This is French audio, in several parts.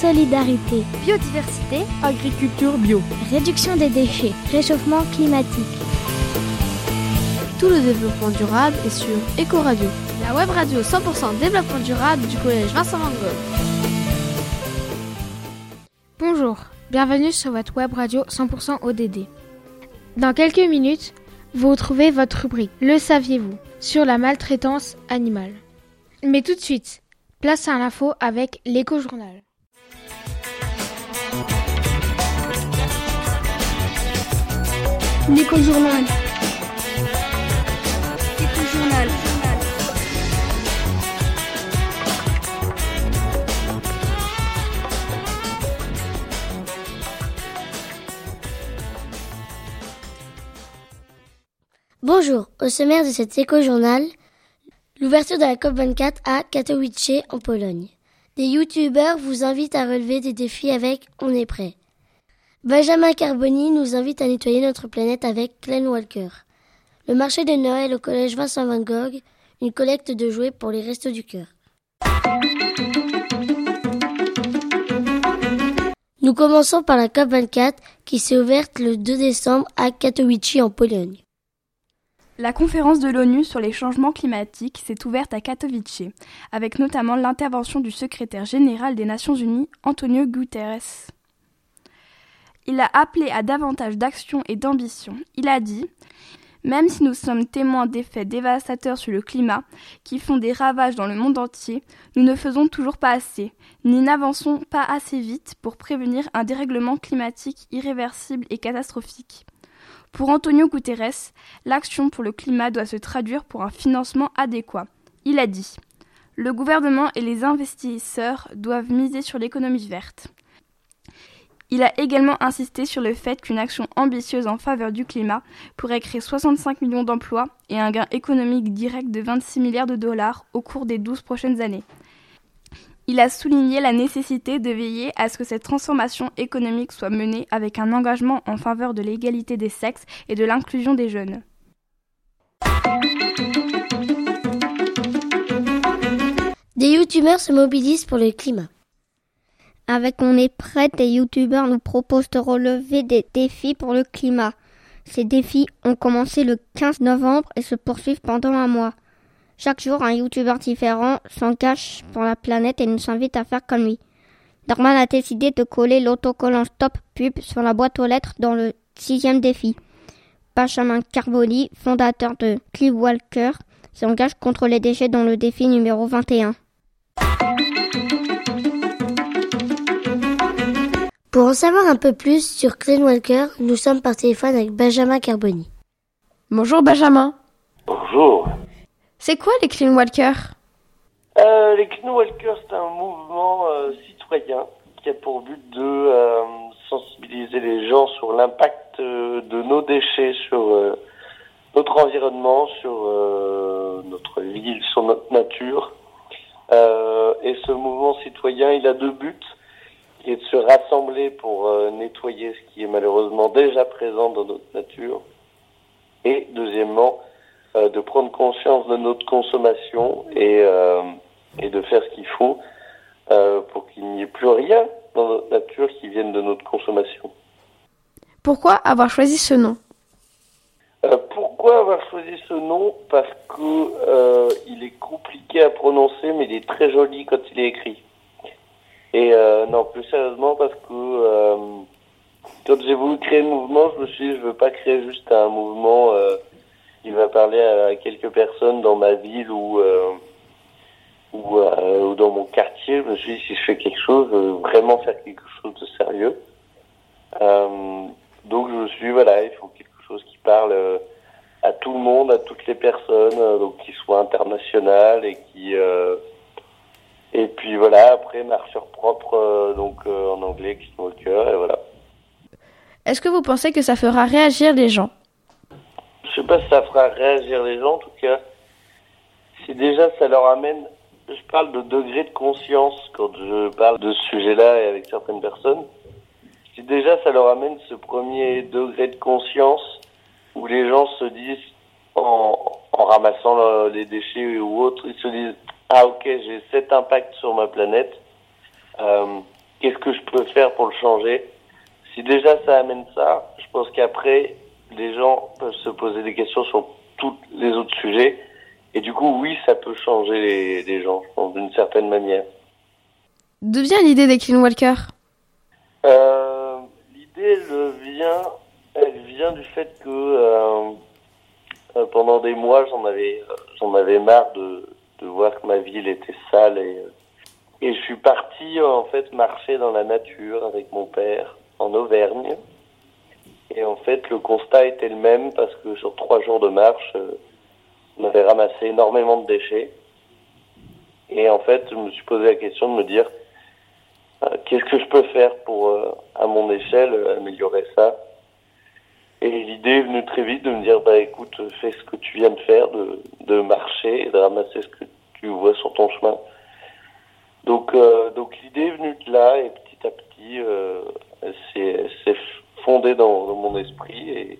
solidarité, biodiversité, agriculture bio, réduction des déchets, réchauffement climatique. Tout le développement durable est sur Ecoradio, la web radio 100% développement durable du collège Vincent Van Gogh. Bonjour, bienvenue sur votre web radio 100% ODD. Dans quelques minutes, vous retrouvez votre rubrique Le saviez-vous sur la maltraitance animale. Mais tout de suite, place à l'info avec l'éco-journal. L'éco-journal. Bonjour, au sommaire de cet éco-journal, l'ouverture de la COP24 à Katowice en Pologne. Des youtubeurs vous invitent à relever des défis avec On est prêt. Benjamin Carboni nous invite à nettoyer notre planète avec Glenn Walker. Le marché de Noël au collège Vincent Van Gogh, une collecte de jouets pour les restos du cœur. Nous commençons par la COP24 qui s'est ouverte le 2 décembre à Katowice en Pologne. La conférence de l'ONU sur les changements climatiques s'est ouverte à Katowice, avec notamment l'intervention du secrétaire général des Nations Unies, Antonio Guterres. Il a appelé à davantage d'action et d'ambition. Il a dit Même si nous sommes témoins d'effets dévastateurs sur le climat qui font des ravages dans le monde entier, nous ne faisons toujours pas assez, ni n'avançons pas assez vite pour prévenir un dérèglement climatique irréversible et catastrophique. Pour Antonio Guterres, l'action pour le climat doit se traduire pour un financement adéquat. Il a dit Le gouvernement et les investisseurs doivent miser sur l'économie verte. Il a également insisté sur le fait qu'une action ambitieuse en faveur du climat pourrait créer 65 millions d'emplois et un gain économique direct de 26 milliards de dollars au cours des 12 prochaines années. Il a souligné la nécessité de veiller à ce que cette transformation économique soit menée avec un engagement en faveur de l'égalité des sexes et de l'inclusion des jeunes. Des youtubeurs se mobilisent pour le climat. Avec On est prêt, des youtubeurs nous proposent de relever des défis pour le climat. Ces défis ont commencé le 15 novembre et se poursuivent pendant un mois. Chaque jour, un youtubeur différent s'engage pour la planète et nous invite à faire comme lui. Norman a décidé de coller l'autocollant Stop Pub sur la boîte aux lettres dans le sixième défi. Benjamin Carboni, fondateur de Clive Walker, s'engage contre les déchets dans le défi numéro 21. Pour en savoir un peu plus sur Clean Walker, nous sommes par téléphone avec Benjamin Carboni. Bonjour Benjamin. Bonjour. C'est quoi les Clean Walkers euh, Les Clean Walkers, c'est un mouvement euh, citoyen qui a pour but de euh, sensibiliser les gens sur l'impact euh, de nos déchets sur euh, notre environnement, sur notre ville, sur notre nature. et ce mouvement citoyen, il a deux buts. Il est de se rassembler pour nettoyer ce qui est malheureusement déjà présent dans notre nature. Et deuxièmement, euh, de prendre conscience de notre consommation et, euh, et de faire ce qu'il faut euh, pour qu'il n'y ait plus rien dans notre nature qui vienne de notre consommation. Pourquoi avoir choisi ce nom? Pourquoi avoir choisi ce nom? Parce que il est compliqué à prononcer, mais il est très joli quand il est écrit. Et non, plus sérieusement, parce que quand j'ai voulu créer le mouvement, je me suis dit, je veux pas créer juste un mouvement il va parler à quelques personnes dans ma ville ou euh, ou, euh, ou, dans mon quartier. Je me suis dit si je fais quelque chose, vraiment faire quelque chose de sérieux. Euh, donc je me suis dit voilà, il faut quelque chose qui parle euh, à tout le monde, à toutes les personnes, euh, donc qui soit international et qui et puis voilà après marcheur propre donc en anglais qui Walker et voilà. Est-ce que vous pensez que ça fera réagir les gens? Je sais pas si ça fera réagir les gens, en tout cas, si déjà ça leur amène, je parle de degré de conscience quand je parle de ce sujet-là et avec certaines personnes, si déjà ça leur amène ce premier degré de conscience où les gens se disent, en, en ramassant les déchets ou autres, ils se disent, ah ok, j'ai cet impact sur ma planète, euh, qu'est-ce que je peux faire pour le changer? Si déjà ça amène ça, je pense qu'après, les gens peuvent se poser des questions sur tous les autres sujets. Et du coup, oui, ça peut changer les, les gens, je pense, d'une certaine manière. D'où vient l'idée des Clean Walker euh, L'idée, elle vient, elle vient du fait que euh, euh pendant des mois, j'en avais, j'en avais marre de, de voir que ma ville était sale et, et je suis parti en fait marcher dans la nature avec mon père en Auvergne. Et en fait, le constat était le même parce que sur trois jours de marche, on avait ramassé énormément de déchets. Et en fait, je me suis posé la question de me dire euh, qu'est-ce que je peux faire pour, euh, à mon échelle, améliorer ça? Et l'idée est venue très vite de me dire, bah écoute, fais ce que tu viens de faire, de, de marcher et de ramasser ce que tu vois sur ton chemin. Donc, euh, donc l'idée est venue de là et petit à petit, euh, c'est fondé dans, dans, mon esprit et,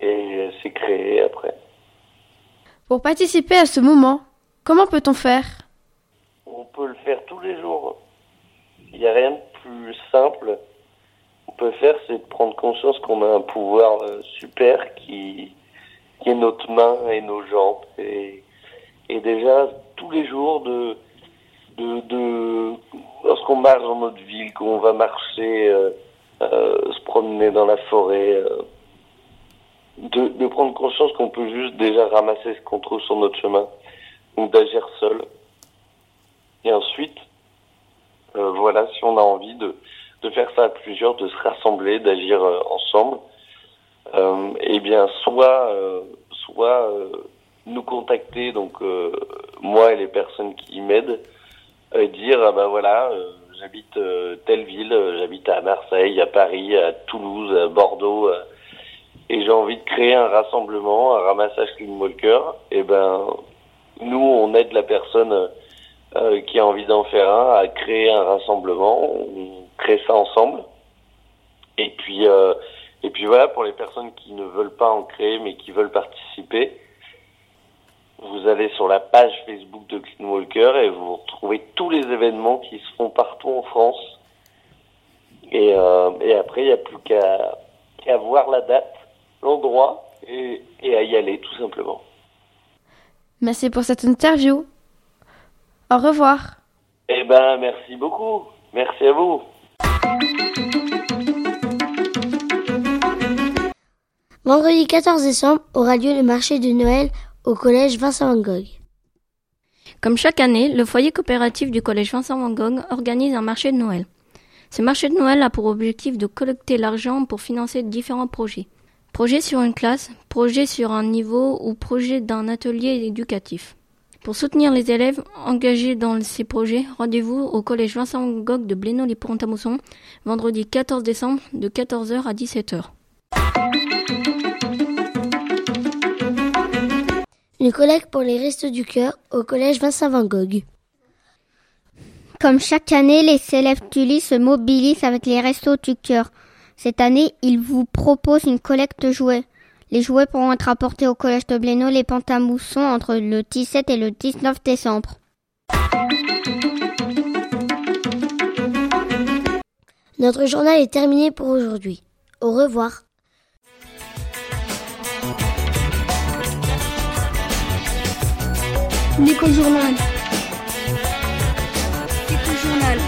et s'est créé après. Pour participer à ce moment, comment peut-on faire? On peut le faire tous les jours. Il n'y a rien de plus simple. On peut faire, c'est de prendre conscience qu'on a un pouvoir euh, super qui, qui est notre main et nos jambes. Et, et déjà, tous les jours, de, de, lorsqu'on marche dans notre ville, qu'on va marcher, euh, euh, se promener dans la forêt, euh, de, de, prendre conscience qu'on peut juste déjà ramasser ce qu'on trouve sur notre chemin, donc d'agir seul. Et ensuite, voilà, si on a envie de, de faire ça à plusieurs, de se rassembler, d'agir ensemble, eh bien, soit, soit nous contacter, donc moi et les personnes qui m'aident, et dire ah ben voilà, j'habite telle ville, j'habite à Marseille, à Paris, à Toulouse, à Bordeaux et j'ai envie de créer un rassemblement, un ramassage clean walker, et ben nous on aide la personne euh, qui a envie d'en faire un à créer un rassemblement, on crée ça ensemble. Et puis euh, et puis voilà pour les personnes qui ne veulent pas en créer mais qui veulent participer, vous allez sur la page Facebook de Clean Walker et vous retrouvez tous les événements qui se font partout en France. Et, euh, et après il n'y a plus qu'à qu'à voir la date l'endroit et, et, à y aller tout simplement. Merci pour cette interview. Au revoir. Eh ben, merci beaucoup. Merci à vous. Vendredi 14 décembre aura lieu le marché de Noël au collège Vincent Van Gogh. Comme chaque année, le foyer coopératif du collège Vincent Van Gogh organise un marché de Noël. Ce marché de Noël a pour objectif de collecter l'argent pour financer différents projets. Projet sur une classe, projet sur un niveau ou projet d'un atelier éducatif. Pour soutenir les élèves engagés dans ces projets, rendez-vous au collège Vincent Van Gogh de Blénaud-les-Pont-à-Mousson, vendredi 14 décembre de 14h à 17h. Une collecte pour les restos du cœur au collège Vincent Van Gogh. Comme chaque année, les élèves Tully se mobilisent avec les restos du cœur. Cette année, ils vous proposent une collecte de jouets. Les jouets pourront être apportés au collège de Blénaud les Pentamousson entre le 17 et le 19 décembre. Notre journal est terminé pour aujourd'hui. Au revoir. L'éco-journal. L'éco-journal.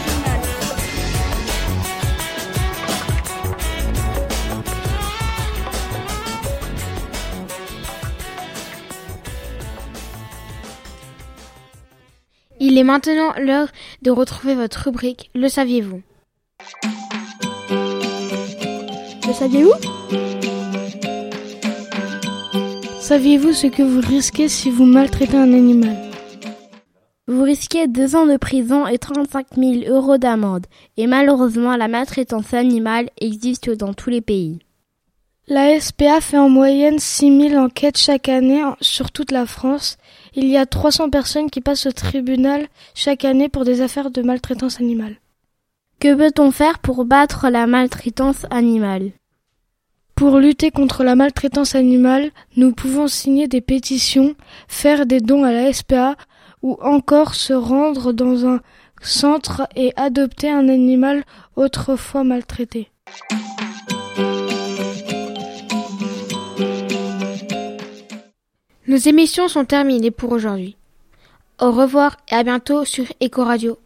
Il est maintenant l'heure de retrouver votre rubrique Le saviez-vous? Le saviez-vous? Saviez-vous ce que vous risquez si vous maltraitez un animal? Vous risquez deux ans de prison et 35 000 euros d'amende. Et malheureusement, la maltraitance animale existe dans tous les pays. La SPA fait en moyenne 6000 enquêtes chaque année sur toute la France. Il y a 300 personnes qui passent au tribunal chaque année pour des affaires de maltraitance animale. Que peut-on faire pour battre la maltraitance animale? Pour lutter contre la maltraitance animale, nous pouvons signer des pétitions, faire des dons à la SPA ou encore se rendre dans un centre et adopter un animal autrefois maltraité. Nos émissions sont terminées pour aujourd'hui. Au revoir et à bientôt sur Eco Radio.